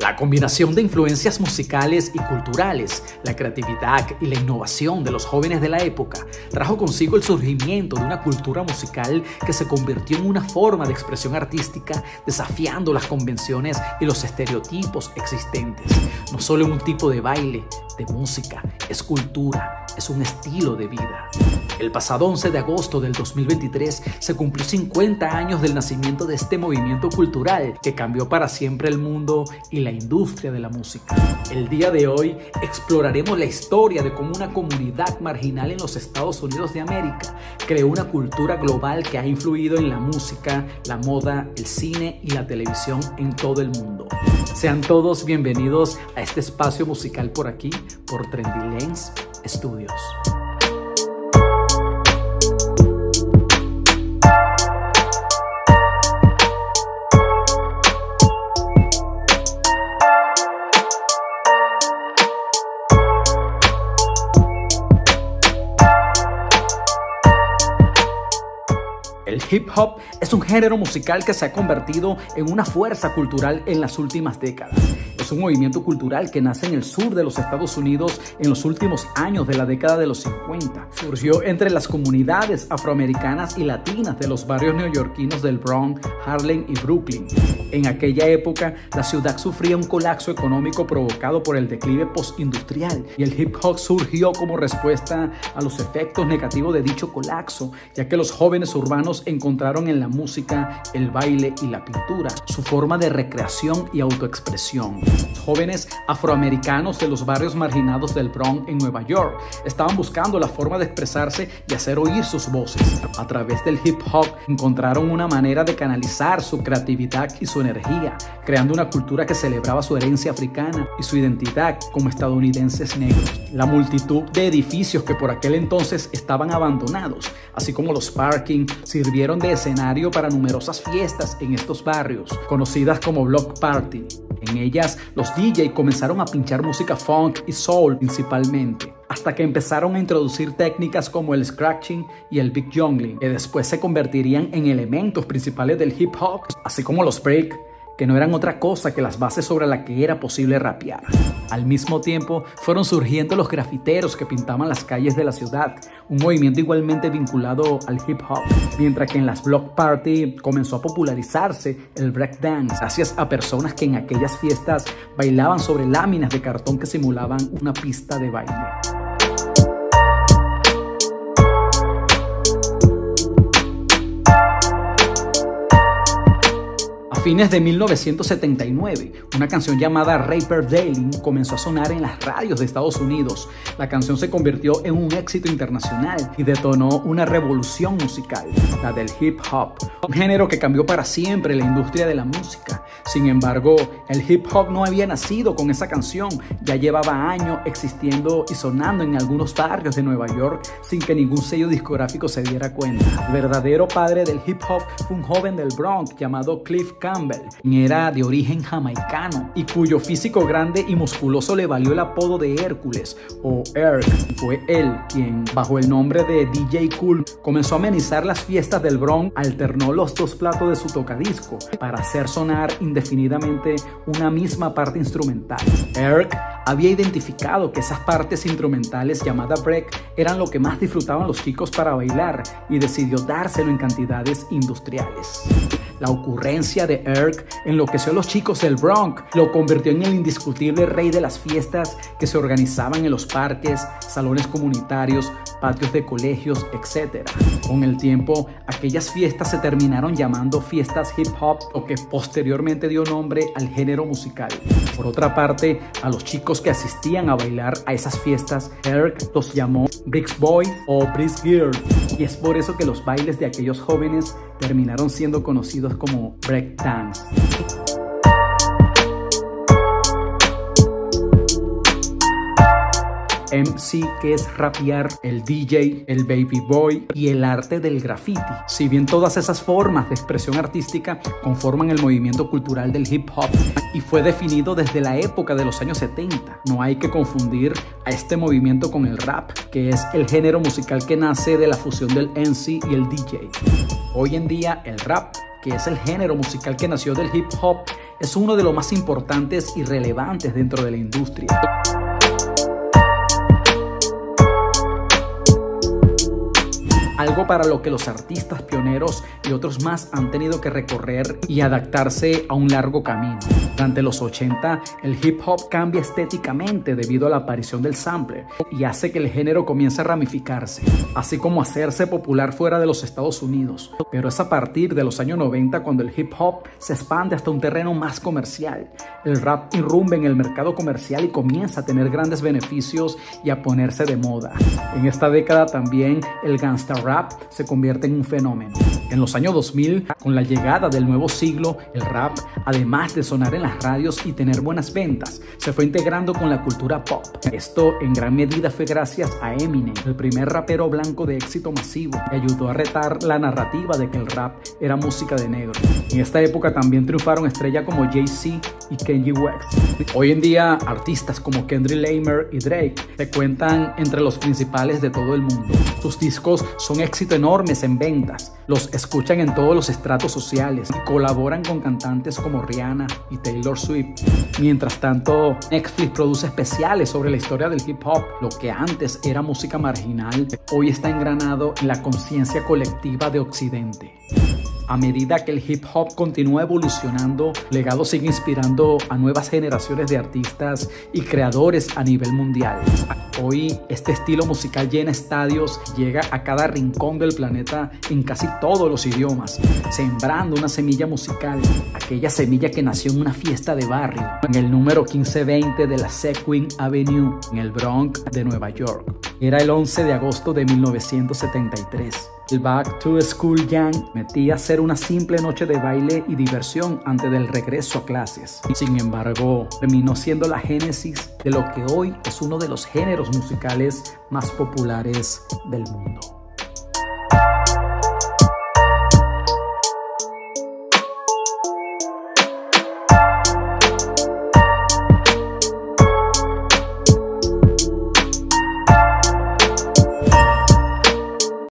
La combinación de influencias musicales y culturales, la creatividad y la innovación de los jóvenes de la época trajo consigo el surgimiento de una cultura musical que se convirtió en una forma de expresión artística desafiando las convenciones y los estereotipos existentes. No solo un tipo de baile, de música, es cultura, es un estilo de vida. El pasado 11 de agosto del 2023 se cumplió 50 años del nacimiento de este movimiento cultural que cambió para siempre el mundo y la industria de la música. El día de hoy exploraremos la historia de cómo una comunidad marginal en los Estados Unidos de América creó una cultura global que ha influido en la música, la moda, el cine y la televisión en todo el mundo. Sean todos bienvenidos a este espacio musical por aquí, por Trendy Lens Studios. El hip hop es un género musical que se ha convertido en una fuerza cultural en las últimas décadas. Es un movimiento cultural que nace en el sur de los Estados Unidos en los últimos años de la década de los 50. Surgió entre las comunidades afroamericanas y latinas de los barrios neoyorquinos del Bronx, Harlem y Brooklyn. En aquella época, la ciudad sufría un colapso económico provocado por el declive postindustrial y el hip hop surgió como respuesta a los efectos negativos de dicho colapso, ya que los jóvenes urbanos encontraron en la música, el baile y la pintura su forma de recreación y autoexpresión. Jóvenes afroamericanos de los barrios marginados del Bronx en Nueva York estaban buscando la forma de expresarse y hacer oír sus voces. A través del hip hop encontraron una manera de canalizar su creatividad y su energía, creando una cultura que celebraba su herencia africana y su identidad como estadounidenses negros. La multitud de edificios que por aquel entonces estaban abandonados, así como los parking, sirvieron de escenario para numerosas fiestas en estos barrios, conocidas como Block Party. En ellas, los DJ comenzaron a pinchar música funk y soul principalmente, hasta que empezaron a introducir técnicas como el scratching y el big jungling, que después se convertirían en elementos principales del hip hop, así como los break, que no eran otra cosa que las bases sobre las que era posible rapear. Al mismo tiempo, fueron surgiendo los grafiteros que pintaban las calles de la ciudad, un movimiento igualmente vinculado al hip hop, mientras que en las block party comenzó a popularizarse el breakdance, gracias a personas que en aquellas fiestas bailaban sobre láminas de cartón que simulaban una pista de baile. Fines de 1979, una canción llamada Raper Daily comenzó a sonar en las radios de Estados Unidos. La canción se convirtió en un éxito internacional y detonó una revolución musical, la del hip hop, un género que cambió para siempre la industria de la música. Sin embargo, el hip hop no había nacido con esa canción, ya llevaba años existiendo y sonando en algunos barrios de Nueva York sin que ningún sello discográfico se diera cuenta. El verdadero padre del hip hop fue un joven del Bronx llamado Cliff Campbell era de origen jamaicano y cuyo físico grande y musculoso le valió el apodo de Hércules o Erk. Fue él quien, bajo el nombre de DJ Cool, comenzó a amenizar las fiestas del Bronx, alternó los dos platos de su tocadisco para hacer sonar indefinidamente una misma parte instrumental. Erk había identificado que esas partes instrumentales llamadas break eran lo que más disfrutaban los chicos para bailar y decidió dárselo en cantidades industriales. La ocurrencia de Erk enloqueció a los chicos del Bronx, lo convirtió en el indiscutible rey de las fiestas que se organizaban en los parques, salones comunitarios, patios de colegios, etc. Con el tiempo, aquellas fiestas se terminaron llamando fiestas hip hop, lo que posteriormente dio nombre al género musical. Por otra parte, a los chicos que asistían a bailar a esas fiestas, Erk los llamó Bricks Boy o Bricks Girl, y es por eso que los bailes de aquellos jóvenes terminaron siendo conocidos como breakdance. MC que es rapear, el DJ, el baby boy y el arte del graffiti. Si bien todas esas formas de expresión artística conforman el movimiento cultural del hip hop y fue definido desde la época de los años 70, no hay que confundir a este movimiento con el rap, que es el género musical que nace de la fusión del MC y el DJ. Hoy en día el rap que es el género musical que nació del hip hop, es uno de los más importantes y relevantes dentro de la industria. Algo para lo que los artistas pioneros y otros más han tenido que recorrer y adaptarse a un largo camino. Durante los 80, el hip hop cambia estéticamente debido a la aparición del sampler y hace que el género comience a ramificarse, así como hacerse popular fuera de los Estados Unidos. Pero es a partir de los años 90 cuando el hip hop se expande hasta un terreno más comercial. El rap irrumbe en el mercado comercial y comienza a tener grandes beneficios y a ponerse de moda. En esta década también el gangsta rap se convierte en un fenómeno. En los años 2000, con la llegada del nuevo siglo, el rap, además de sonar en las radios y tener buenas ventas, se fue integrando con la cultura pop. Esto en gran medida fue gracias a Eminem, el primer rapero blanco de éxito masivo, que ayudó a retar la narrativa de que el rap era música de negro. En esta época también triunfaron estrellas como Jay-Z y Kanye West. Hoy en día, artistas como Kendrick Lamar y Drake se cuentan entre los principales de todo el mundo. Sus discos son éxito enormes en ventas. Los escuchan en todos los estratos sociales y colaboran con cantantes como Rihanna y Taylor Swift. Mientras tanto, Netflix produce especiales sobre la historia del hip hop. Lo que antes era música marginal, hoy está engranado en la conciencia colectiva de Occidente. A medida que el hip hop continúa evolucionando, Legado sigue inspirando a nuevas generaciones de artistas y creadores a nivel mundial. Hoy este estilo musical llena estadios, llega a cada rincón del planeta en casi todos los idiomas, sembrando una semilla musical, aquella semilla que nació en una fiesta de barrio, en el número 1520 de la Sequin Avenue, en el Bronx de Nueva York. Era el 11 de agosto de 1973. El Back to School Jam metía a ser una simple noche de baile y diversión antes del regreso a clases. Sin embargo, terminó siendo la génesis de lo que hoy es uno de los géneros musicales más populares del mundo.